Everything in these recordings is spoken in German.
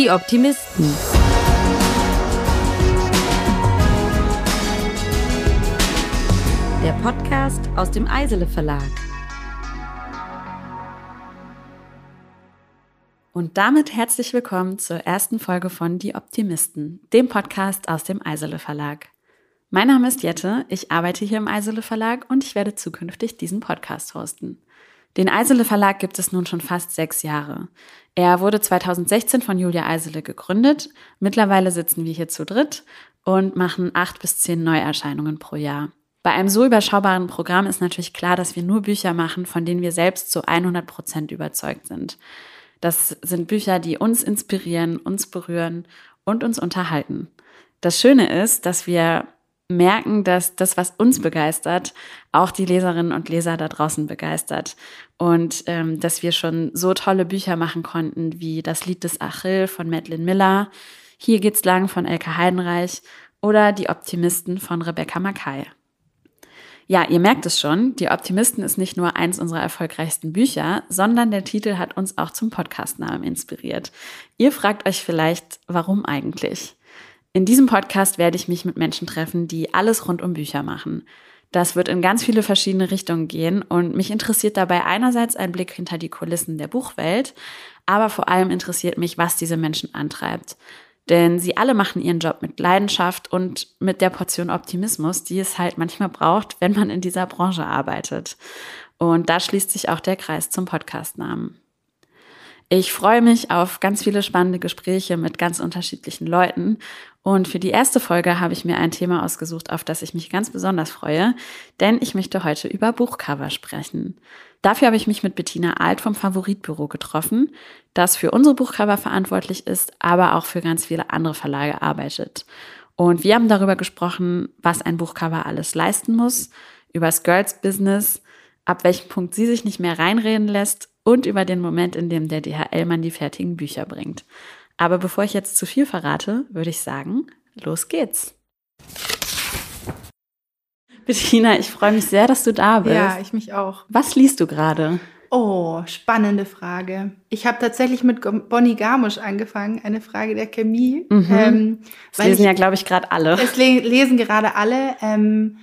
Die Optimisten. Der Podcast aus dem Eisele Verlag. Und damit herzlich willkommen zur ersten Folge von Die Optimisten, dem Podcast aus dem Eisele Verlag. Mein Name ist Jette, ich arbeite hier im Eisele Verlag und ich werde zukünftig diesen Podcast hosten. Den Eisele Verlag gibt es nun schon fast sechs Jahre. Er wurde 2016 von Julia Eisele gegründet. Mittlerweile sitzen wir hier zu dritt und machen acht bis zehn Neuerscheinungen pro Jahr. Bei einem so überschaubaren Programm ist natürlich klar, dass wir nur Bücher machen, von denen wir selbst zu 100 Prozent überzeugt sind. Das sind Bücher, die uns inspirieren, uns berühren und uns unterhalten. Das Schöne ist, dass wir merken, dass das, was uns begeistert, auch die Leserinnen und Leser da draußen begeistert. Und ähm, dass wir schon so tolle Bücher machen konnten, wie das Lied des Achill von Madeline Miller, Hier geht's lang von Elke Heidenreich oder Die Optimisten von Rebecca Mackay. Ja, ihr merkt es schon, Die Optimisten ist nicht nur eins unserer erfolgreichsten Bücher, sondern der Titel hat uns auch zum Podcastnamen inspiriert. Ihr fragt euch vielleicht, warum eigentlich? In diesem Podcast werde ich mich mit Menschen treffen, die alles rund um Bücher machen. Das wird in ganz viele verschiedene Richtungen gehen und mich interessiert dabei einerseits ein Blick hinter die Kulissen der Buchwelt, aber vor allem interessiert mich, was diese Menschen antreibt. Denn sie alle machen ihren Job mit Leidenschaft und mit der Portion Optimismus, die es halt manchmal braucht, wenn man in dieser Branche arbeitet. Und da schließt sich auch der Kreis zum Podcastnamen. Ich freue mich auf ganz viele spannende Gespräche mit ganz unterschiedlichen Leuten. Und für die erste Folge habe ich mir ein Thema ausgesucht, auf das ich mich ganz besonders freue, denn ich möchte heute über Buchcover sprechen. Dafür habe ich mich mit Bettina Alt vom Favoritbüro getroffen, das für unsere Buchcover verantwortlich ist, aber auch für ganz viele andere Verlage arbeitet. Und wir haben darüber gesprochen, was ein Buchcover alles leisten muss, über das Girls Business, ab welchem Punkt sie sich nicht mehr reinreden lässt und über den Moment, in dem der DHL-Mann die fertigen Bücher bringt. Aber bevor ich jetzt zu viel verrate, würde ich sagen, los geht's. Bettina, ich freue mich sehr, dass du da bist. Ja, ich mich auch. Was liest du gerade? Oh, spannende Frage. Ich habe tatsächlich mit Bonnie Garmusch angefangen, eine Frage der Chemie. Mhm. Ähm, das lesen ich, ja, glaube ich, gerade alle. Es lesen gerade alle. Ähm,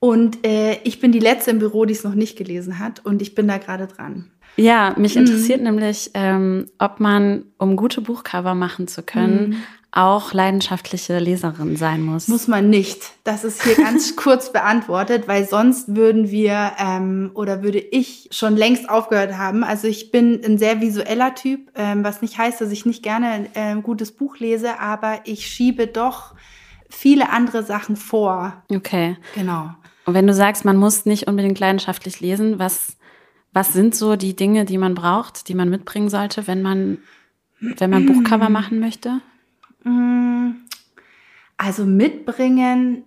und äh, ich bin die letzte im Büro, die es noch nicht gelesen hat. Und ich bin da gerade dran. Ja, mich mhm. interessiert nämlich, ähm, ob man, um gute Buchcover machen zu können, mhm. auch leidenschaftliche Leserin sein muss. Muss man nicht. Das ist hier ganz kurz beantwortet, weil sonst würden wir ähm, oder würde ich schon längst aufgehört haben. Also ich bin ein sehr visueller Typ, ähm, was nicht heißt, dass ich nicht gerne äh, ein gutes Buch lese, aber ich schiebe doch viele andere Sachen vor. Okay. Genau. Und wenn du sagst, man muss nicht unbedingt leidenschaftlich lesen, was was sind so die Dinge, die man braucht, die man mitbringen sollte, wenn man, wenn man Buchcover machen möchte? Mm, also mitbringen.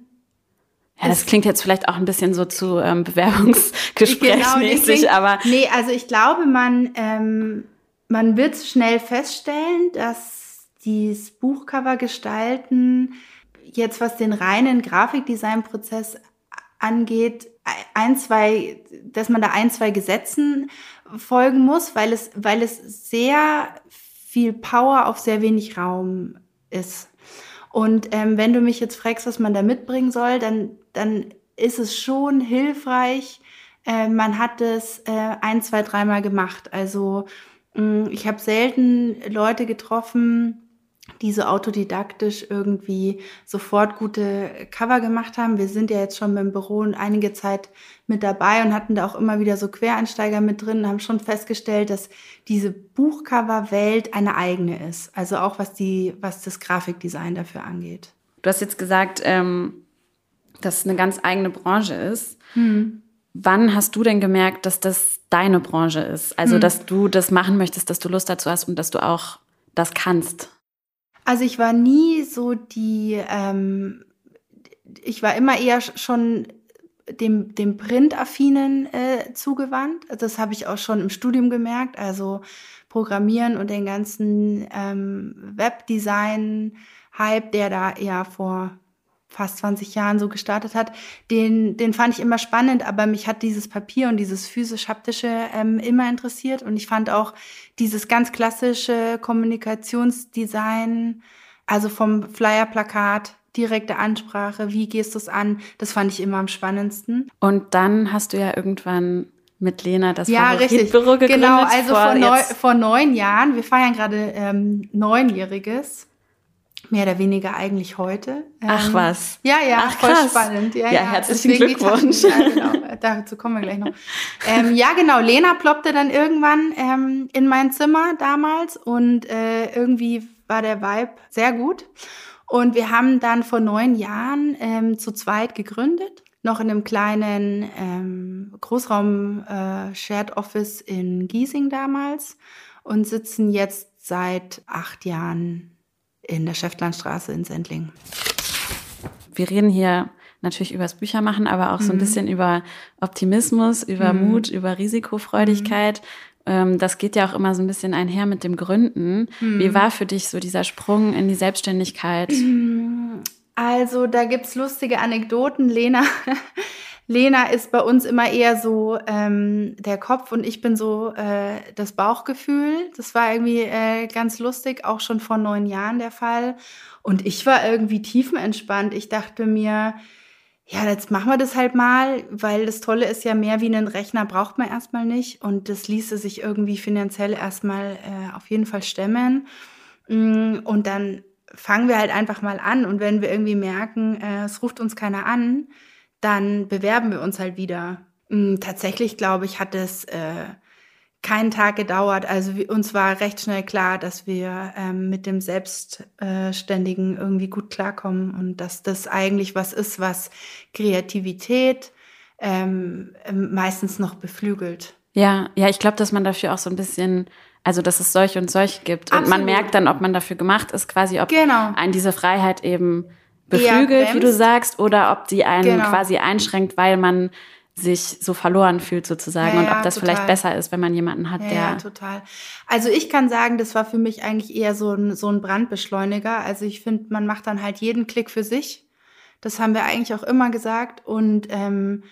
Ja, das klingt jetzt vielleicht auch ein bisschen so zu ähm, Bewerbungsgesprächsmäßig, genau, aber. Nee, also ich glaube, man, ähm, man wird schnell feststellen, dass dieses Buchcover gestalten jetzt was den reinen Grafikdesign-Prozess angeht, ein, zwei, dass man da ein, zwei Gesetzen folgen muss, weil es, weil es sehr viel Power auf sehr wenig Raum ist. Und ähm, wenn du mich jetzt fragst, was man da mitbringen soll, dann, dann ist es schon hilfreich. Äh, man hat es äh, ein, zwei, dreimal gemacht. Also mh, mm, ich habe selten Leute getroffen, die so autodidaktisch irgendwie sofort gute Cover gemacht haben. Wir sind ja jetzt schon beim Büro und einige Zeit mit dabei und hatten da auch immer wieder so Quereinsteiger mit drin und haben schon festgestellt, dass diese Buchcover-Welt eine eigene ist. Also auch was die, was das Grafikdesign dafür angeht. Du hast jetzt gesagt, ähm, dass es eine ganz eigene Branche ist. Hm. Wann hast du denn gemerkt, dass das deine Branche ist? Also, hm. dass du das machen möchtest, dass du Lust dazu hast und dass du auch das kannst? Also ich war nie so die, ähm, ich war immer eher schon dem, dem Print-affinen äh, zugewandt. Das habe ich auch schon im Studium gemerkt. Also Programmieren und den ganzen ähm, Webdesign-Hype, der da eher vor fast 20 Jahren so gestartet hat, den, den fand ich immer spannend, aber mich hat dieses Papier und dieses physisch-haptische ähm, immer interessiert und ich fand auch dieses ganz klassische Kommunikationsdesign, also vom Flyer-Plakat, direkte Ansprache, wie gehst du es an, das fand ich immer am spannendsten. Und dann hast du ja irgendwann mit Lena das ja, Favoritbüro gegründet. Genau, also vor, vor, neun, vor neun Jahren, wir feiern gerade ähm, neunjähriges mehr oder weniger eigentlich heute. Ach ähm, was. Ja, ja, Ach, voll krass. spannend. Ja, ja, ja. herzlichen Glückwunsch. ja, genau. Dazu kommen wir gleich noch. ähm, ja, genau. Lena ploppte dann irgendwann ähm, in mein Zimmer damals und äh, irgendwie war der Vibe sehr gut. Und wir haben dann vor neun Jahren ähm, zu zweit gegründet, noch in einem kleinen ähm, Großraum äh, Shared Office in Giesing damals und sitzen jetzt seit acht Jahren in der Schäftlandstraße in Sendling. Wir reden hier natürlich übers Büchermachen, aber auch so ein mhm. bisschen über Optimismus, über mhm. Mut, über Risikofreudigkeit. Mhm. Das geht ja auch immer so ein bisschen einher mit dem Gründen. Mhm. Wie war für dich so dieser Sprung in die Selbstständigkeit? Also da gibt's lustige Anekdoten. Lena Lena ist bei uns immer eher so ähm, der Kopf und ich bin so äh, das Bauchgefühl. Das war irgendwie äh, ganz lustig, auch schon vor neun Jahren der Fall. Und ich war irgendwie tiefenentspannt. Ich dachte mir, ja, jetzt machen wir das halt mal, weil das Tolle ist ja mehr wie einen Rechner braucht man erstmal nicht und das ließe sich irgendwie finanziell erstmal äh, auf jeden Fall stemmen. Mm, und dann fangen wir halt einfach mal an und wenn wir irgendwie merken, äh, es ruft uns keiner an, dann bewerben wir uns halt wieder. Hm, tatsächlich, glaube ich, hat es äh, keinen Tag gedauert. Also wir, uns war recht schnell klar, dass wir ähm, mit dem Selbstständigen irgendwie gut klarkommen und dass das eigentlich was ist, was Kreativität ähm, ähm meistens noch beflügelt. Ja, ja, ich glaube, dass man dafür auch so ein bisschen also dass es solche und solche gibt. Absolut. Und man merkt dann, ob man dafür gemacht ist, quasi, ob genau. einen diese Freiheit eben beflügelt, wie du sagst, oder ob die einen genau. quasi einschränkt, weil man sich so verloren fühlt sozusagen ja, und ob das total. vielleicht besser ist, wenn man jemanden hat, ja, der. Ja, total. Also ich kann sagen, das war für mich eigentlich eher so ein, so ein Brandbeschleuniger. Also ich finde, man macht dann halt jeden Klick für sich. Das haben wir eigentlich auch immer gesagt. Und ähm,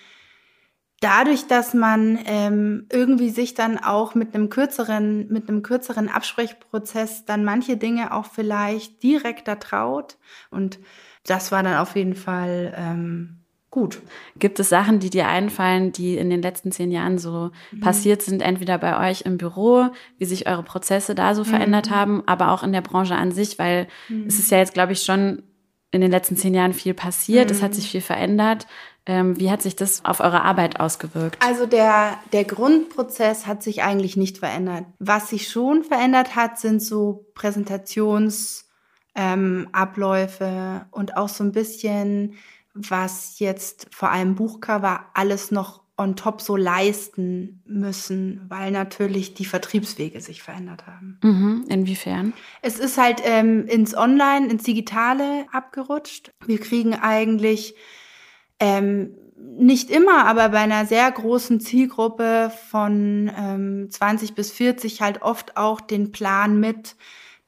dadurch, dass man ähm, irgendwie sich dann auch mit einem kürzeren, mit einem kürzeren Absprechprozess dann manche Dinge auch vielleicht direkter traut und das war dann auf jeden Fall ähm, gut. Gibt es Sachen, die dir einfallen, die in den letzten zehn Jahren so mhm. passiert sind, entweder bei euch im Büro, wie sich eure Prozesse da so mhm. verändert haben, aber auch in der Branche an sich, weil mhm. es ist ja jetzt, glaube ich, schon in den letzten zehn Jahren viel passiert, es hat mhm. sich viel verändert. Ähm, wie hat sich das auf eure Arbeit ausgewirkt? Also der, der Grundprozess hat sich eigentlich nicht verändert. Was sich schon verändert hat, sind so Präsentations- ähm, Abläufe und auch so ein bisschen, was jetzt vor allem Buchcover alles noch on top so leisten müssen, weil natürlich die Vertriebswege sich verändert haben. Mhm. Inwiefern? Es ist halt ähm, ins Online, ins Digitale abgerutscht. Wir kriegen eigentlich ähm, nicht immer, aber bei einer sehr großen Zielgruppe von ähm, 20 bis 40 halt oft auch den Plan mit,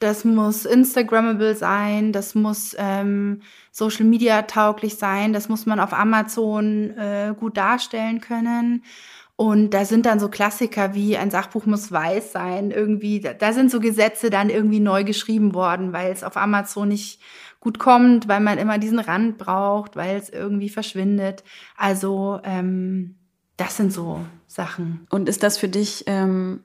das muss Instagrammable sein, das muss ähm, Social Media tauglich sein, das muss man auf Amazon äh, gut darstellen können. Und da sind dann so Klassiker wie ein Sachbuch muss weiß sein, irgendwie, da, sind so Gesetze dann irgendwie neu geschrieben worden, weil es auf Amazon nicht gut kommt, weil man immer diesen Rand braucht, weil es irgendwie verschwindet. Also ähm, das sind so Sachen. Und ist das für dich ähm,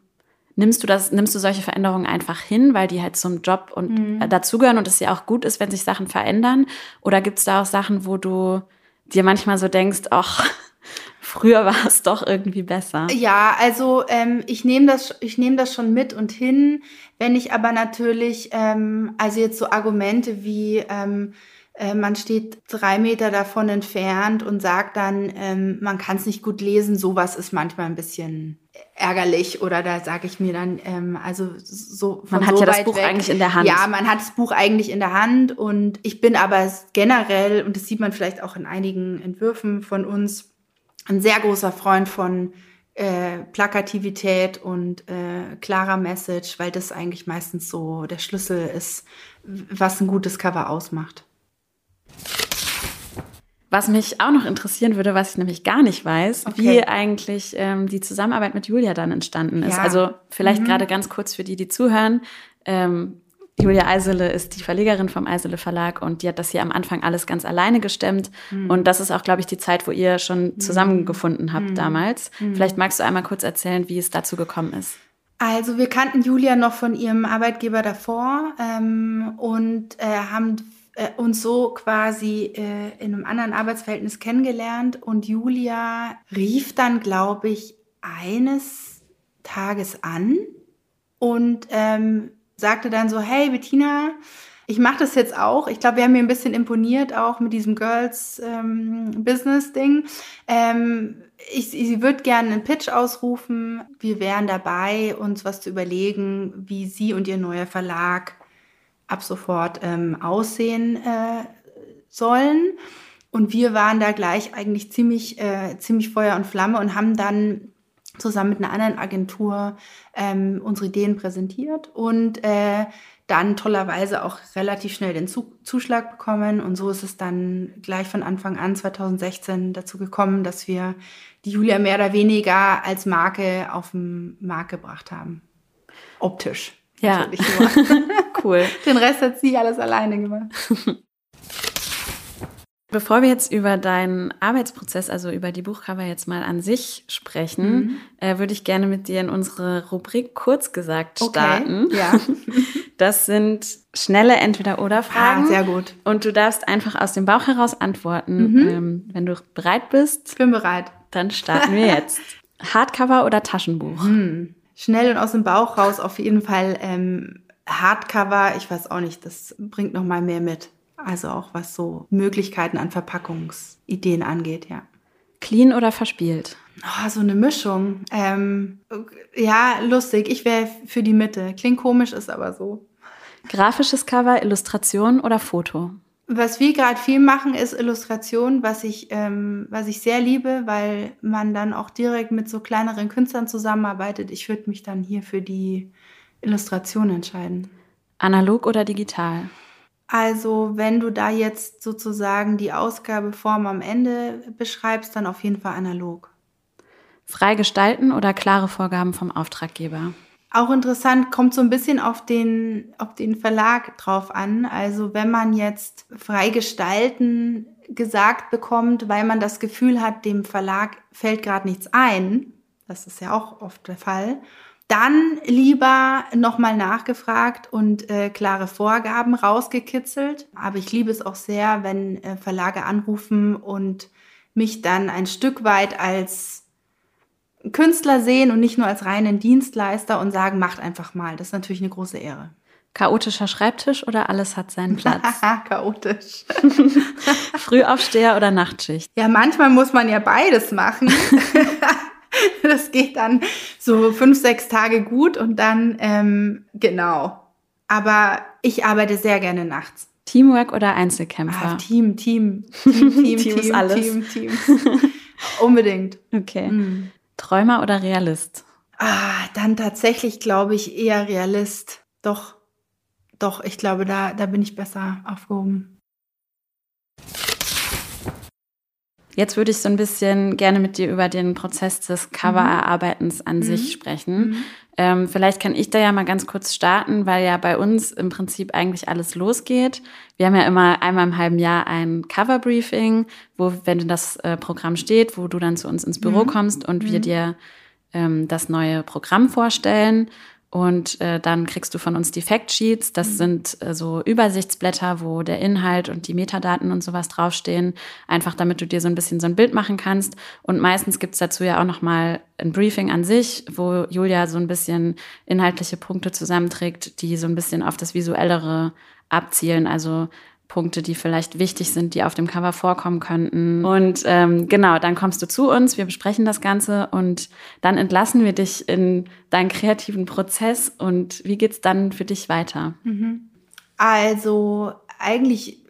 nimmst du das, nimmst du solche Veränderungen einfach hin, weil die halt zum Job und mhm. Äh, dazugehören und es ja auch gut ist, wenn sich Sachen verändern? Oder gibt es da auch Sachen, wo du dir manchmal so denkst, ach, früher war es doch irgendwie besser? Ja, also ähm, ich nehme das, ich nehme das schon mit und hin. Wenn ich aber natürlich, ähm, also jetzt so Argumente wie ähm, äh, man steht drei Meter davon entfernt und sagt dann, ähm, man kann es nicht gut lesen. Sowas ist manchmal ein bisschen ärgerlich oder da sage ich mir dann, ähm, also so Man hat so ja das Buch weg. eigentlich in der Hand. Ja, man hat das Buch eigentlich in der Hand und ich bin aber generell, und das sieht man vielleicht auch in einigen Entwürfen von uns, ein sehr großer Freund von äh, Plakativität und äh, klarer Message, weil das eigentlich meistens so der Schlüssel ist, was ein gutes Cover ausmacht. Was mich auch noch interessieren würde, was ich nämlich gar nicht weiß, Okay. wie eigentlich ähm, die Zusammenarbeit mit Julia dann entstanden ist. Ja. Also vielleicht Mhm. gerade ganz kurz für die, die zuhören. Ähm, Julia Eisele ist die Verlegerin vom Eisele Verlag und die hat das hier am Anfang alles ganz alleine gestemmt. Mhm. Und das ist auch, glaube ich, die Zeit, wo ihr schon zusammengefunden habt Mhm. damals. Vielleicht magst du einmal kurz erzählen, wie es dazu gekommen ist. Also wir kannten Julia noch von ihrem Arbeitgeber davor ähm, und äh, haben äh, uns so quasi äh, in einem anderen Arbeitsverhältnis kennengelernt und Julia rief dann, glaube ich, eines Tages an und ähm, sagte dann so, hey Bettina, ich mache das jetzt auch. Ich glaube, wir haben mir ein bisschen imponiert auch mit diesem Girls ähm. Ähm, ich, sie wird gerne einen Pitch ausrufen. Wir wären dabei, uns was zu überlegen, wie sie und ihr neuer Verlag ab sofort ähm, aussehen äh, sollen. Und wir waren da gleich eigentlich ziemlich, äh, ziemlich Feuer und Flamme und haben dann zusammen mit einer anderen Agentur ähm, unsere Ideen präsentiert und äh, dann tollerweise auch relativ schnell den Zu Zuschlag bekommen. Und so ist es dann gleich von Anfang an 2016 dazu gekommen, dass wir die Julia mehr oder weniger als Marke auf den Markt gebracht haben. Optisch. Ja. Cool. Den Rest hat sie alles alleine gemacht. Bevor wir jetzt über deinen Arbeitsprozess, also über die Buchcover jetzt mal an sich sprechen, Mhm. äh, würde ich gerne mit dir in unsere Rubrik kurz gesagt starten. Ja. Das sind schnelle Entweder-Oder-Fragen. Ah, sehr gut. Und du darfst einfach aus dem Bauch heraus antworten. Mhm. Ähm, wenn du bereit bist, Ich bin bereit. dann starten wir jetzt. Hardcover oder Taschenbuch? Hm. Schnell und aus dem Bauch raus auf jeden Fall ähm, Hardcover. Ich weiß auch nicht, das bringt noch mal mehr mit. Also auch was so Möglichkeiten an Verpackungsideen angeht, ja. Clean oder verspielt? Oh, so eine Mischung. Ähm, ja, lustig. Ich wäre für die Mitte. Klingt komisch, ist aber so. Grafisches Cover, Illustration oder Foto? Was wir gerade viel machen, ist Illustration, was ich, ähm, was ich sehr liebe, weil man dann auch direkt mit so kleineren Künstlern zusammenarbeitet. Ich würde mich dann hier für die Illustration entscheiden. Analog oder digital? Also, wenn du da jetzt sozusagen die Ausgabeform am Ende beschreibst, dann auf jeden Fall analog. Frei gestalten oder klare Vorgaben vom Auftraggeber? Auch interessant, kommt so ein bisschen auf den, auf den Verlag drauf an. Also, wenn man jetzt frei gestalten gesagt bekommt, weil man das Gefühl hat, dem Verlag fällt gerade nichts ein, das ist ja auch oft der Fall, dann lieber nochmal nachgefragt und äh, klare Vorgaben rausgekitzelt. Aber ich liebe es auch sehr, wenn äh, Verlage anrufen und mich dann ein Stück weit als Künstler sehen und nicht nur als reinen Dienstleister und sagen, macht einfach mal. Das ist natürlich eine große Ehre. Chaotischer Schreibtisch oder alles hat seinen Platz? Chaotisch. Frühaufsteher oder Nachtschicht? Ja, manchmal muss man ja beides machen. das geht dann so fünf, sechs Tage gut und dann, ähm, genau. Aber ich arbeite sehr gerne nachts. Teamwork oder Ah, Einzelkämpfer? Team, Team, Team, Team, Team ist Team, alles. Team, Team. Unbedingt. okay. Mhm. Träumer oder Realist? Ah, dann tatsächlich glaube ich eher Realist. Doch, doch, ich glaube, da, da bin ich besser aufgehoben. Jetzt würde ich so ein bisschen gerne mit dir über den Prozess des Covererarbeitens an sich sprechen. Ähm, vielleicht kann ich da ja mal ganz kurz starten, weil ja bei uns im Prinzip eigentlich alles losgeht. Wir haben ja immer einmal im halben Jahr ein Cover-Briefing, wo, wenn das äh, Programm steht, wo du dann zu uns ins Büro kommst und wir dir ähm, das neue Programm vorstellen. Und äh, dann kriegst du von uns die Factsheets. Das sind äh, so Übersichtsblätter, wo der Inhalt und die Metadaten und sowas draufstehen. Einfach damit du dir so ein bisschen so ein Bild machen kannst. Und meistens gibt's dazu ja auch nochmal ein Briefing an sich, wo Julia so ein bisschen inhaltliche Punkte zusammenträgt, die so ein bisschen auf das Visuellere abzielen. Also Punkte, die vielleicht wichtig sind, die auf dem Cover vorkommen könnten. Und ähm, genau, dann kommst du zu uns, wir besprechen das Ganze und dann entlassen wir dich in deinen kreativen Prozess. Und wie geht's dann für dich weiter? Also eigentlich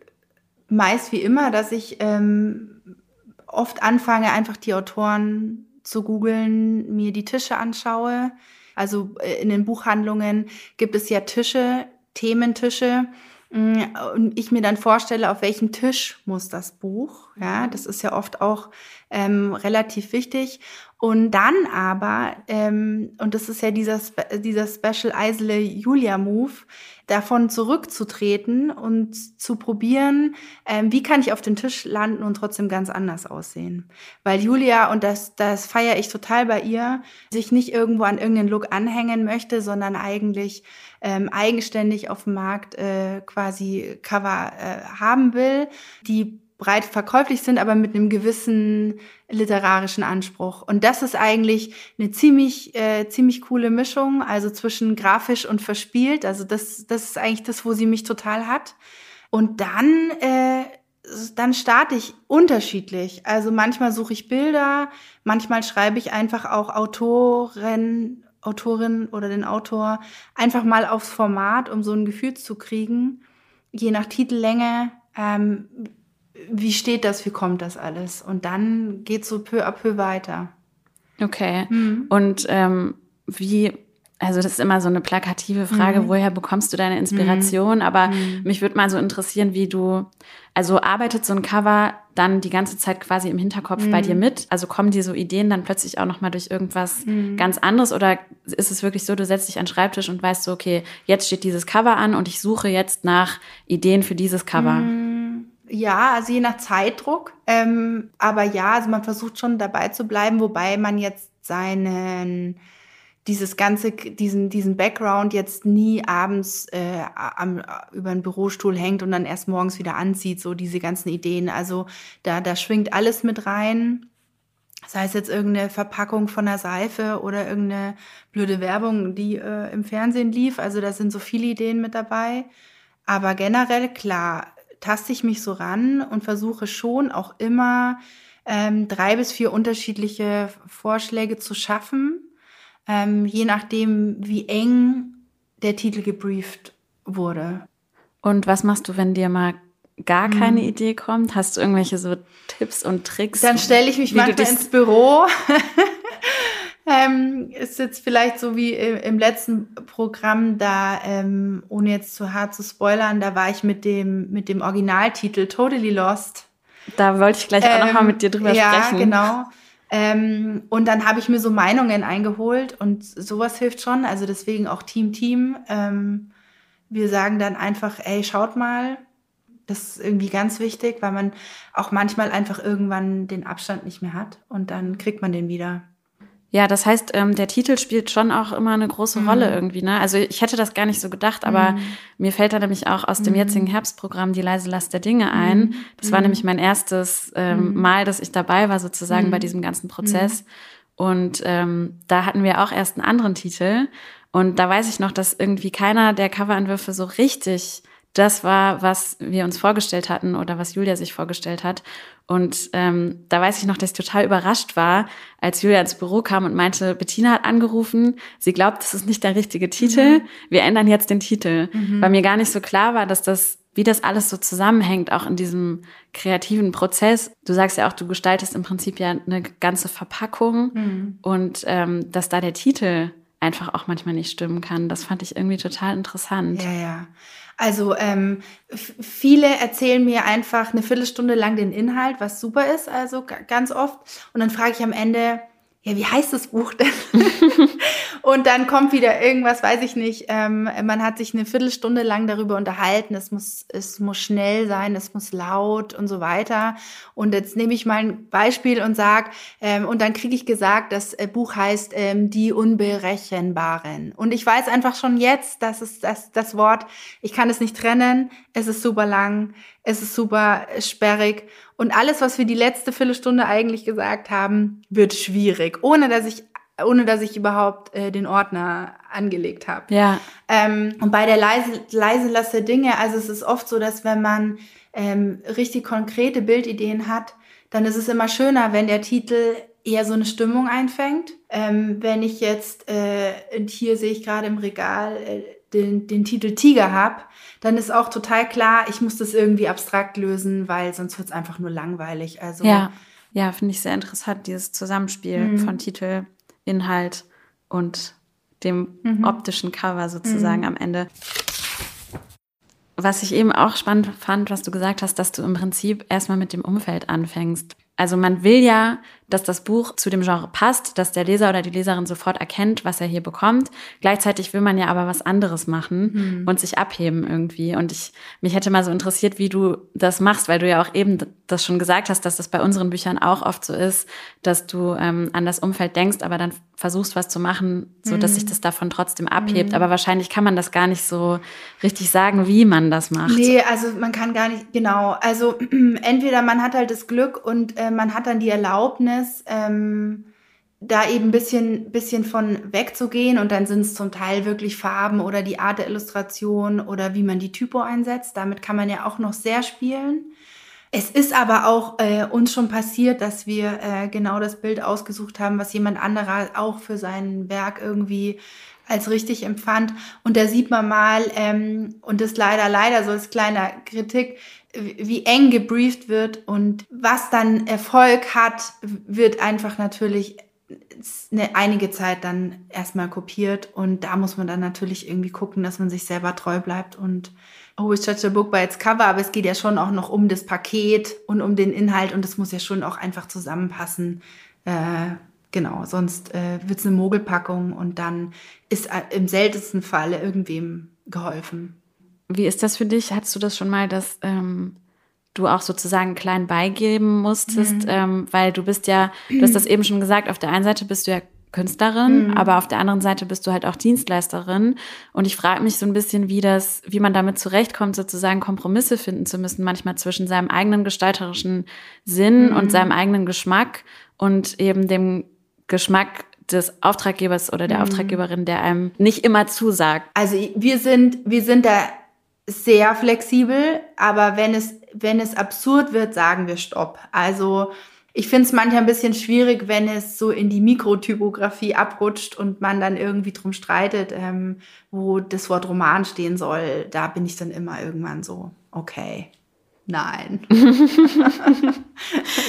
meist wie immer, dass ich ähm, oft anfange, einfach die Autoren zu googeln, mir die Tische anschaue. Also äh, in den Buchhandlungen gibt es ja Tische, Thementische. Mm, und ich mir dann vorstelle, auf welchem Tisch muss das Buch. Ja, das ist ja oft auch ähm, relativ wichtig. Und dann aber, ähm, und das ist ja dieser, dieser Special Eisele Julia Move, davon zurückzutreten und zu probieren, ähm, wie kann ich auf den Tisch landen und trotzdem ganz anders aussehen. Weil Julia, und das, das feiere ich total bei ihr, sich nicht irgendwo an irgendeinen Look anhängen möchte, sondern eigentlich ähm, eigenständig auf dem Markt äh, quasi Cover äh, haben will, die breit verkäuflich sind, aber mit einem gewissen literarischen Anspruch. Und das ist eigentlich eine ziemlich, äh, ziemlich coole Mischung, also zwischen grafisch und verspielt. Also das, das ist eigentlich das, wo sie mich total hat. Und dann, äh, dann starte ich unterschiedlich. Also manchmal suche ich Bilder, manchmal schreibe ich einfach auch Autoren, Autorin oder den Autor einfach mal aufs Format, um so ein Gefühl zu kriegen, je nach Titellänge, ähm, wie steht das, wie kommt das alles? Und dann geht so peu à peu weiter. Okay. Mhm. Und ähm, wie, also das ist immer so eine plakative Frage, mhm. woher bekommst du deine Inspiration? Mhm. Aber mhm. mich würde mal so interessieren, wie du, also arbeitet so ein Cover dann die ganze Zeit quasi im Hinterkopf bei dir mhm. mit? Also kommen dir so Ideen dann plötzlich auch nochmal durch irgendwas mhm. ganz anderes? Oder ist es wirklich so, du setzt dich an den Schreibtisch und weißt so, okay, jetzt steht dieses Cover an und ich suche jetzt nach Ideen für dieses Cover? Ja, also je nach Zeitdruck. Ähm, aber ja, also man versucht schon dabei zu bleiben, wobei man jetzt seinen dieses ganze, diesen, diesen Background jetzt nie abends äh, am, über einen Bürostuhl hängt und dann erst morgens wieder anzieht, so diese ganzen Ideen. Also da, da schwingt alles mit rein. Sei es jetzt irgendeine Verpackung von einer Seife oder irgendeine blöde Werbung, die äh, im Fernsehen lief. Also da sind so viele Ideen mit dabei. Aber generell, klar, taste ich mich so ran und versuche schon auch immer ähm, drei bis vier unterschiedliche Vorschläge zu schaffen, ähm, je nachdem, wie eng der Titel gebrieft wurde. Und was machst du, wenn dir mal gar keine hm. Idee kommt? Hast du irgendwelche so Tipps und Tricks? Dann stelle ich mich manchmal ins Büro Ähm, ist jetzt vielleicht so wie im letzten Programm, da, ähm, ohne jetzt zu hart zu spoilern, da war ich mit dem, mit dem Originaltitel Totally Lost. Da wollte ich gleich ähm, auch nochmal mit dir drüber ja, sprechen. Ja, genau. Ähm, und dann habe ich mir so Meinungen eingeholt und sowas hilft schon. Also deswegen auch Team Team. Ähm, wir sagen dann einfach, ey, schaut mal. Das ist irgendwie ganz wichtig, weil man auch manchmal einfach irgendwann den Abstand nicht mehr hat und dann kriegt man den wieder. Ja, das heißt, ähm, der Titel spielt schon auch immer eine große mhm. Rolle irgendwie. Ne? Also ich hätte das gar nicht so gedacht, aber mhm. mir fällt da nämlich auch aus dem mhm. jetzigen Herbstprogramm die leise Last der Dinge ein. Mhm. Das war mhm. nämlich mein erstes ähm. Mal, dass ich dabei war sozusagen bei diesem ganzen Prozess. Und ähm, da hatten wir auch erst einen anderen Titel. Und da weiß ich noch, dass irgendwie keiner der Coverentwürfe so richtig das war, was wir uns vorgestellt hatten oder was Julia sich vorgestellt hat. Und ähm, da weiß ich noch, dass ich total überrascht war, als Julia ins Büro kam und meinte, Bettina hat angerufen, sie glaubt, das ist nicht der richtige Titel, mhm. wir ändern jetzt den Titel. Mhm. Weil mir gar nicht so klar war, dass das, wie das alles so zusammenhängt, auch in diesem kreativen Prozess. Du sagst ja auch, du gestaltest im Prinzip ja eine ganze Verpackung mhm. und ähm, dass da der Titel einfach auch manchmal nicht stimmen kann. Das fand ich irgendwie total interessant. Ja, ja. Also ähm, viele erzählen mir einfach eine Viertelstunde lang den Inhalt, was super ist, also ganz oft. Und dann frage ich am Ende, ja, wie heißt das Buch denn? und dann kommt wieder irgendwas, weiß ich nicht. Ähm, man hat sich eine Viertelstunde lang darüber unterhalten. Es muss, es muss schnell sein, es muss laut und so weiter. Und jetzt nehme ich mal ein Beispiel und sag, ähm, und dann kriege ich gesagt, das äh, Buch heißt ähm, Die Unberechenbaren. Und ich weiß einfach schon jetzt, dass es das, das Wort, ich kann es nicht trennen. Es ist super lang, es ist super sperrig. Und alles, was wir die letzte Viertelstunde eigentlich gesagt haben, wird schwierig, ohne dass ich ohne dass ich überhaupt äh, den Ordner angelegt habe. Ja. Ähm, und bei der leise, leise Lasse Dinge, also es ist oft so, dass wenn man ähm, richtig konkrete Bildideen hat, dann ist es immer schöner, wenn der Titel eher so eine Stimmung einfängt. Ähm, wenn ich jetzt, äh, hier sehe ich gerade im Regal, äh, den, den Titel Tiger habe, dann ist auch total klar, ich muss das irgendwie abstrakt lösen, weil sonst wird es einfach nur langweilig. Also ja, ja, finde ich sehr interessant, dieses Zusammenspiel mhm. von Titel, Inhalt und dem mhm. optischen Cover sozusagen mhm. am Ende. was ich eben auch spannend fand, was du gesagt hast, dass du im Prinzip erstmal mit dem Umfeld anfängst. Also man will ja, dass das Buch zu dem Genre passt, dass der Leser oder die Leserin sofort erkennt, was er hier bekommt. Gleichzeitig will man ja aber was anderes machen mhm. und sich abheben irgendwie. Und ich, mich hätte mal so interessiert, wie du das machst, weil du ja auch eben das schon gesagt hast, dass das bei unseren Büchern auch oft so ist, dass du ähm, an das Umfeld denkst, aber dann versuchst, was zu machen, so dass sich mhm. das davon trotzdem abhebt. Mhm. Aber wahrscheinlich kann man das gar nicht so richtig sagen, wie man das macht. Nee, also man kann gar nicht, genau. Also entweder man hat halt das Glück und äh, man hat dann die Erlaubnis, ähm, da eben ein bisschen, bisschen von wegzugehen und dann sind es zum Teil wirklich Farben oder die Art der Illustration oder wie man die Typo einsetzt. Damit kann man ja auch noch sehr spielen. Es ist aber auch äh, uns schon passiert, dass wir äh, genau das Bild ausgesucht haben, was jemand anderer auch für sein Werk irgendwie als richtig empfand. Und da sieht man mal, ähm, und das leider, leider so als kleiner Kritik, wie eng gebrieft wird und was dann Erfolg hat, wird einfach natürlich eine einige Zeit dann erstmal kopiert und da muss man dann natürlich irgendwie gucken, dass man sich selber treu bleibt und always judge a book by its cover, aber es geht ja schon auch noch um das Paket und um den Inhalt und es muss ja schon auch einfach zusammenpassen. Äh, genau, sonst äh, wird es eine Mogelpackung und dann ist äh, im seltensten Falle irgendwem geholfen. Wie ist das für dich? Hattest du das schon mal, dass ähm, du auch sozusagen klein beigeben musstest? Mhm. Ähm, weil du bist ja, du hast das eben schon gesagt, auf der einen Seite bist du ja Künstlerin, mhm. aber auf der anderen Seite bist du halt auch Dienstleisterin. Und ich frage mich so ein bisschen, wie das, wie man damit zurechtkommt, sozusagen Kompromisse finden zu müssen, manchmal zwischen seinem eigenen gestalterischen Sinn mhm. und seinem eigenen Geschmack und eben dem Geschmack des Auftraggebers oder der mhm. Auftraggeberin, der einem nicht immer zusagt. Also wir sind, wir sind da sehr flexibel, aber wenn es, wenn es absurd wird, sagen wir Stopp. Also ich finde es manchmal ein bisschen schwierig, wenn es so in die Mikrotypografie abrutscht und man dann irgendwie drum streitet, ähm, wo das Wort Roman stehen soll. Da bin ich dann immer irgendwann so, okay, nein.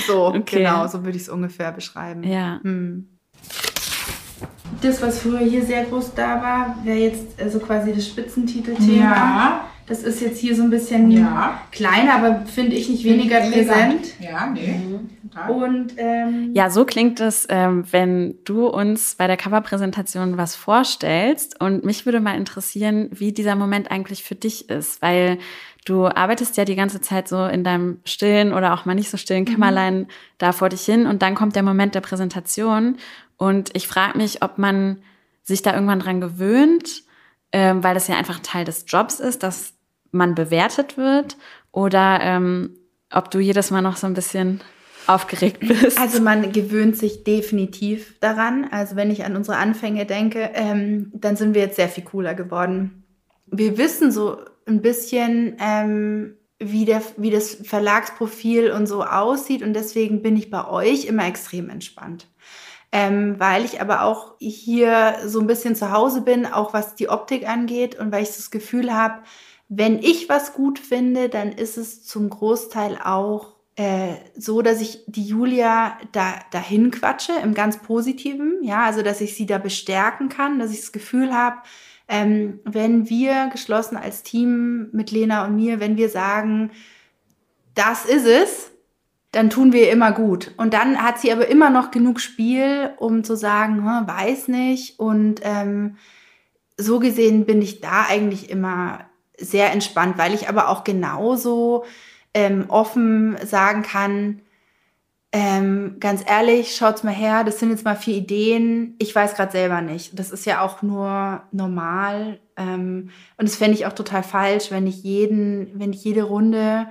so, okay. genau, so würde ich es ungefähr beschreiben. Ja. Hm. Das, was früher hier sehr groß da war, wäre jetzt also quasi das Spitzentitelthema. Ja. Das ist jetzt hier so ein bisschen ja. kleiner, aber finde ich nicht weniger präsent. Ja, nee. Mhm. Und ähm, ja, so klingt es, ähm, wenn du uns bei der Coverpräsentation was vorstellst. Und mich würde mal interessieren, wie dieser Moment eigentlich für dich ist, weil du arbeitest ja die ganze Zeit so in deinem stillen oder auch mal nicht so stillen mhm. Kämmerlein da vor dich hin und dann kommt der Moment der Präsentation und ich frage mich, ob man sich da irgendwann dran gewöhnt, ähm, weil das ja einfach Teil des Jobs ist, dass man bewertet wird oder ähm, ob du jedes Mal noch so ein bisschen aufgeregt bist. Also man gewöhnt sich definitiv daran. Also wenn ich an unsere Anfänge denke, ähm, dann sind wir jetzt sehr viel cooler geworden. Wir wissen so ein bisschen, ähm, wie, der, wie das Verlagsprofil und so aussieht und deswegen bin ich bei euch immer extrem entspannt. Ähm, weil ich aber auch hier so ein bisschen zu Hause bin, auch was die Optik angeht und weil ich das Gefühl habe, wenn ich was gut finde, dann ist es zum Großteil auch äh, so, dass ich die Julia da dahin quatsche im ganz Positiven, ja, also dass ich sie da bestärken kann, dass ich das Gefühl habe, ähm, wenn wir geschlossen als Team mit Lena und mir, wenn wir sagen, das ist es, dann tun wir immer gut. Und dann hat sie aber immer noch genug Spiel, um zu sagen, hm, weiß nicht. Und ähm, so gesehen bin ich da eigentlich immer sehr entspannt, weil ich aber auch genauso ähm, offen sagen kann, ähm, ganz ehrlich, schaut's mal her, das sind jetzt mal vier Ideen. Ich weiß gerade selber nicht. Das ist ja auch nur normal. Ähm, und das fände ich auch total falsch, wenn ich jeden, wenn ich jede Runde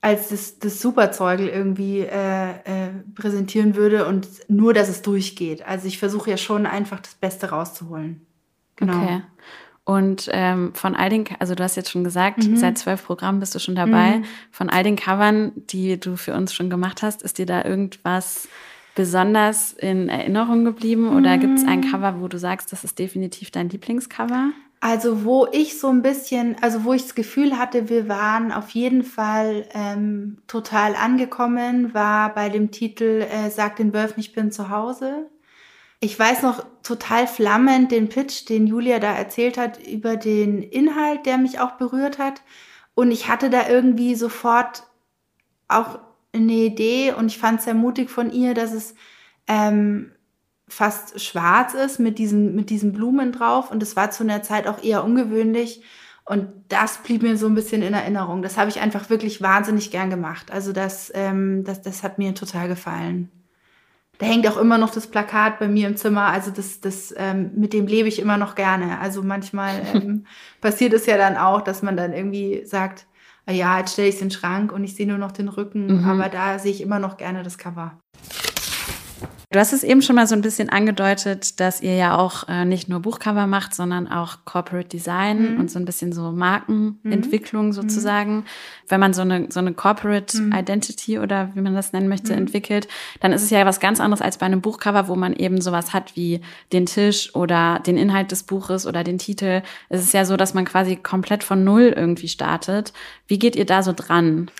als das, das Superzeugel irgendwie äh, äh, präsentieren würde und nur, dass es durchgeht. Also ich versuche ja schon einfach das Beste rauszuholen. Genau. Okay. Und ähm, von all den, also du hast jetzt schon gesagt, mhm. seit zwölf Programmen bist du schon dabei. Mhm. Von all den Covern, die du für uns schon gemacht hast, ist dir da irgendwas besonders in Erinnerung geblieben? Oder mhm. gibt es ein Cover, wo du sagst, das ist definitiv dein Lieblingscover? Also wo ich so ein bisschen, also wo ich das Gefühl hatte, wir waren auf jeden Fall ähm, total angekommen, war bei dem Titel äh, Sag den Wölfen, ich bin zu Hause ich weiß noch total flammend den Pitch, den Julia da erzählt hat über den Inhalt, der mich auch berührt hat. Und ich hatte da irgendwie sofort auch eine Idee und ich fand es sehr mutig von ihr, dass es ähm, fast schwarz ist mit diesen, mit diesen Blumen drauf. Und es war zu einer Zeit auch eher ungewöhnlich. Und das blieb mir so ein bisschen in Erinnerung. Das habe ich einfach wirklich wahnsinnig gern gemacht. Also das, ähm, das, das hat mir total gefallen. Da hängt auch immer noch das Plakat bei mir im Zimmer. Also das, das, ähm, mit dem lebe ich immer noch gerne. Also manchmal ähm, passiert es ja dann auch, dass man dann irgendwie sagt, ah ja, jetzt stelle ich es in den Schrank und ich sehe nur noch den Rücken. Mhm. Aber da sehe ich immer noch gerne das Cover. Du hast es eben schon mal so ein bisschen angedeutet, dass ihr ja auch äh, nicht nur Buchcover macht, sondern auch Corporate Design mhm. und so ein bisschen so Markenentwicklung mhm. sozusagen. Mhm. Wenn man so eine, so eine Corporate mhm. Identity oder wie man das nennen möchte, mhm. entwickelt, dann ist es ja was ganz anderes als bei einem Buchcover, wo man eben sowas hat wie den Tisch oder den Inhalt des Buches oder den Titel. Es ist ja so, dass man quasi komplett von Null irgendwie startet. Wie geht ihr da so dran?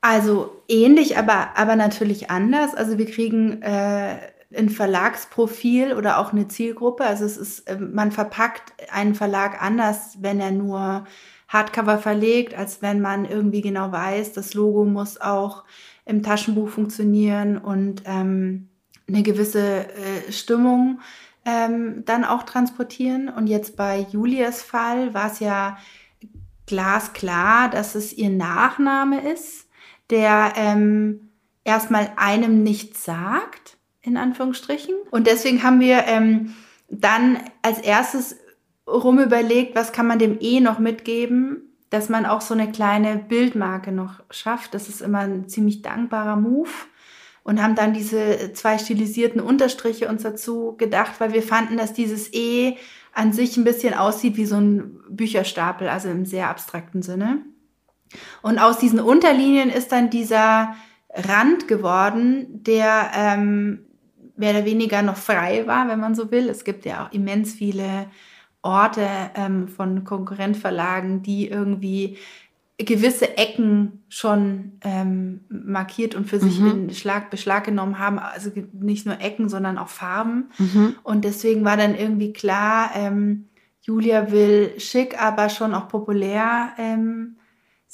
Also ähnlich, aber, aber natürlich anders. Also wir kriegen äh, ein Verlagsprofil oder auch eine Zielgruppe. Also es ist, ähm, man verpackt einen Verlag anders, wenn er nur Hardcover verlegt, als wenn man irgendwie genau weiß, das Logo muss auch im Taschenbuch funktionieren und ähm, eine gewisse äh, Stimmung ähm, dann auch transportieren. Und jetzt bei Julias Fall war es ja glasklar, dass es ihr Nachname ist, der ähm, erstmal einem nichts sagt in Anführungsstrichen. Und deswegen haben wir ähm, dann als erstes rumüberlegt, was kann man dem E noch mitgeben, dass man auch so eine kleine Bildmarke noch schafft. Das ist immer ein ziemlich dankbarer Move. Und haben dann diese zwei stilisierten Unterstriche uns dazu gedacht, weil wir fanden, dass dieses E an sich ein bisschen aussieht wie so ein Bücherstapel, also im sehr abstrakten Sinne. Und aus diesen Unterlinien ist dann dieser Rand geworden, der ähm, mehr oder weniger noch frei war, wenn man so will. Es gibt ja auch immens viele Orte ähm, von Konkurrentverlagen, die irgendwie gewisse Ecken schon ähm, markiert und für sich mhm. in Schlag, Beschlag genommen haben. Also nicht nur Ecken, sondern auch Farben. Mhm. Und deswegen war dann irgendwie klar, ähm, Julia will schick, aber schon auch populär ähm,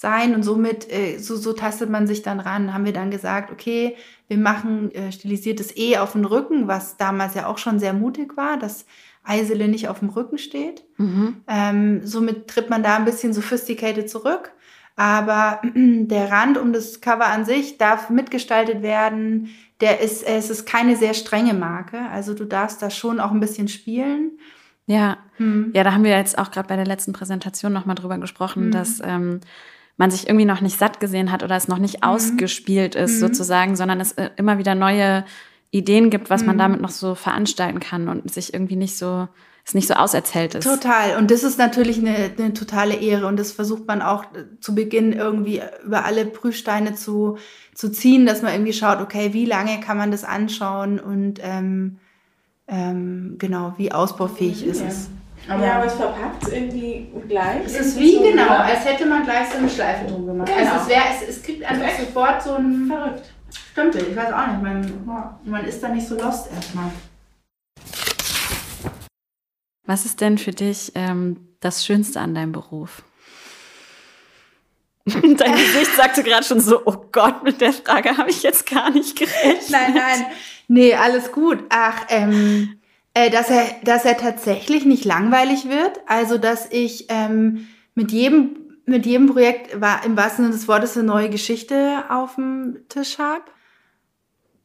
sein und somit, äh, so, so tastet man sich dann ran. Haben wir dann gesagt, okay, wir machen äh, stilisiertes E auf den Rücken, was damals ja auch schon sehr mutig war, dass Eisele nicht auf dem Rücken steht. Mhm. Ähm, somit tritt man da ein bisschen sophisticated zurück. Aber der Rand um das Cover an sich darf mitgestaltet werden. Der ist, es ist keine sehr strenge Marke. Also du darfst da schon auch ein bisschen spielen. Ja, hm. ja, da haben wir jetzt auch gerade bei der letzten Präsentation nochmal drüber gesprochen, hm. dass ähm, man sich irgendwie noch nicht satt gesehen hat oder es noch nicht mhm. ausgespielt ist mhm. sozusagen, sondern es äh, immer wieder neue Ideen gibt, was mhm. man damit noch so veranstalten kann und sich irgendwie nicht so es nicht so auserzählt ist. Total. Und das ist natürlich eine, eine totale Ehre. Und das versucht man auch zu Beginn irgendwie über alle Prüfsteine zu, zu ziehen, dass man irgendwie schaut, okay, wie lange kann man das anschauen und ähm, ähm, genau, wie ausbaufähig ist es. Aber ja, aber es verpackt irgendwie gleich. Es ist wie so genau, als hätte man gleich so eine Schleife drum gemacht. Genau. Also es, wär, es, es kriegt einfach Perfekt. sofort so ein. Verrückt. Stimmt, ich weiß auch nicht. Man, man ist da nicht so lost erstmal. Was ist denn für dich ähm, das Schönste an deinem Beruf? Dein Gesicht sagte gerade schon so, oh Gott, mit der Frage habe ich jetzt gar nicht gerechnet. Nein, nein. Nee, alles gut. Ach, ähm, äh, dass, er, dass er tatsächlich nicht langweilig wird. Also, dass ich ähm, mit, jedem, mit jedem Projekt war, im wahrsten Sinne des Wortes eine neue Geschichte auf dem Tisch habe.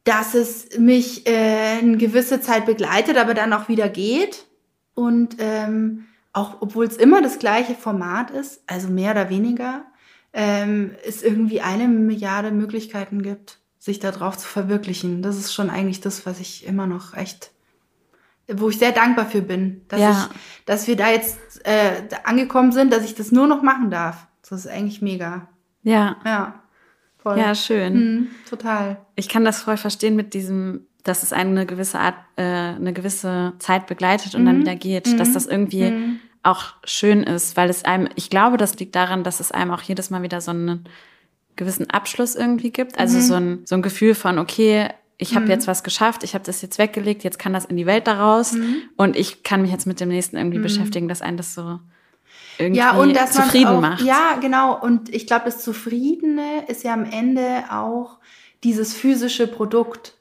Dass es mich äh, eine gewisse Zeit begleitet, aber dann auch wieder geht. Und ähm, auch obwohl es immer das gleiche Format ist, also mehr oder weniger, ähm, es irgendwie eine Milliarde Möglichkeiten gibt, sich darauf zu verwirklichen. Das ist schon eigentlich das, was ich immer noch echt wo ich sehr dankbar für bin, dass ja. ich, dass wir da jetzt äh, angekommen sind, dass ich das nur noch machen darf. Das ist eigentlich mega. Ja. Ja. Voll. Ja, schön. Mhm, total. Ich kann das voll verstehen mit diesem, dass es eine gewisse Art, äh, eine gewisse Zeit begleitet und mhm. dann wieder geht, mhm. dass das irgendwie mhm. auch schön ist, weil es einem, ich glaube, das liegt daran, dass es einem auch jedes Mal wieder so einen gewissen Abschluss irgendwie gibt. Also mhm. so ein, so ein Gefühl von, okay, ich habe mhm. jetzt was geschafft, ich habe das jetzt weggelegt, jetzt kann das in die Welt daraus mhm. und ich kann mich jetzt mit dem nächsten irgendwie mhm. beschäftigen, dass ein das so irgendwie ja, und dass zufrieden auch, macht. Ja, genau. Und ich glaube, das Zufriedene ist ja am Ende auch dieses physische Produkt.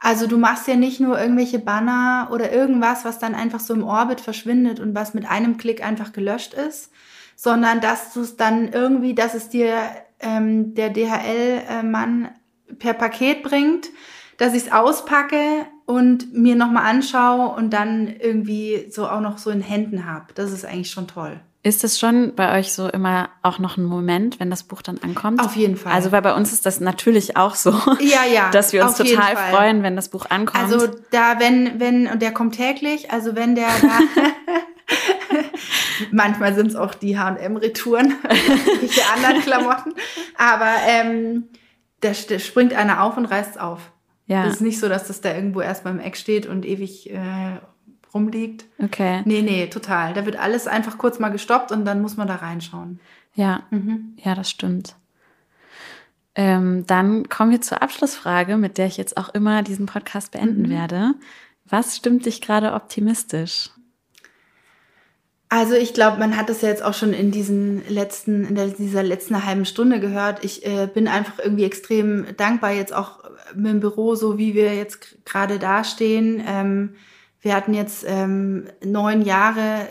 Also du machst ja nicht nur irgendwelche Banner oder irgendwas, was dann einfach so im Orbit verschwindet und was mit einem Klick einfach gelöscht ist, sondern dass du es dann irgendwie, dass es dir ähm, der DHL-Mann per Paket bringt, dass ich es auspacke und mir nochmal anschaue und dann irgendwie so auch noch so in Händen habe. Das ist eigentlich schon toll. Ist es schon bei euch so immer auch noch ein Moment, wenn das Buch dann ankommt? Auf jeden Fall. Also weil bei uns ist das natürlich auch so, Ja, ja, dass wir uns total freuen, wenn das Buch ankommt. Also da, wenn, wenn, und der kommt täglich, also wenn der da, manchmal sind es auch die H&M-Retouren, die anderen Klamotten, aber ähm, da, da springt einer auf und reißt auf. Ja, Es ist nicht so, dass das da irgendwo erst beim Eck steht und ewig äh, rumliegt. okay. Nee, nee, total. Da wird alles einfach kurz mal gestoppt und dann muss man da reinschauen. Ja, Mhm. ja, das stimmt. Ähm, dann kommen wir zur Abschlussfrage, mit der ich jetzt auch immer diesen Podcast beenden Mhm. werde. Was stimmt dich gerade optimistisch? Also ich glaube, man hat das ja jetzt auch schon in diesen letzten, in der, dieser letzten halben Stunde gehört. Ich äh, bin einfach irgendwie extrem dankbar jetzt auch mit dem Büro, so wie wir jetzt gerade dastehen. Ähm, wir hatten jetzt ähm, neun Jahre,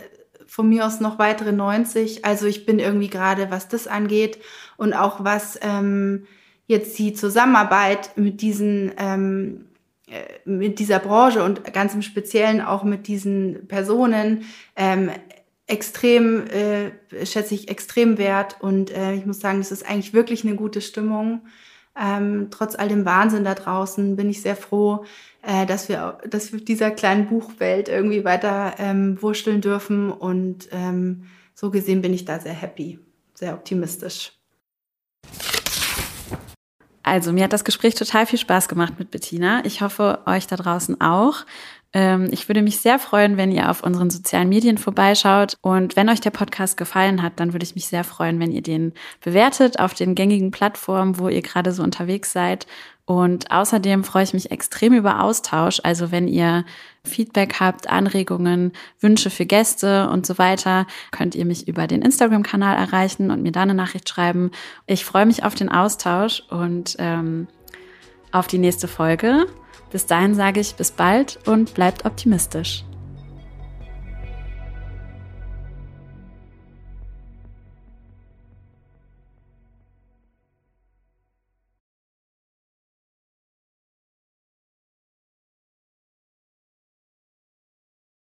von mir aus noch weitere 90. Also ich bin irgendwie gerade, was das angeht und auch was ähm, jetzt die Zusammenarbeit mit diesen ähm, äh, mit dieser Branche und ganz im Speziellen auch mit diesen Personen ähm, extrem, äh, schätze ich extrem wert. Und äh, ich muss sagen, es ist eigentlich wirklich eine gute Stimmung. Ähm, trotz all dem Wahnsinn da draußen bin ich sehr froh, äh, dass wir, dass wir dieser kleinen Buchwelt irgendwie weiter ähm, wursteln dürfen. Und ähm, so gesehen bin ich da sehr happy, sehr optimistisch. Also, mir hat das Gespräch total viel Spaß gemacht mit Bettina. Ich hoffe, euch da draußen auch. Ähm, ich würde mich sehr freuen, wenn ihr auf unseren sozialen Medien vorbeischaut. Und wenn euch der Podcast gefallen hat, dann würde ich mich sehr freuen, wenn ihr den bewertet auf den gängigen Plattformen, wo ihr gerade so unterwegs seid. Und außerdem freue ich mich extrem über Austausch. Also wenn ihr Feedback habt, Anregungen, Wünsche für Gäste und so weiter, könnt ihr mich über den Instagram-Kanal erreichen und mir da eine Nachricht schreiben. Ich freue mich auf den Austausch und ähm, auf die nächste Folge. Bis dahin sage ich bis bald und bleibt optimistisch.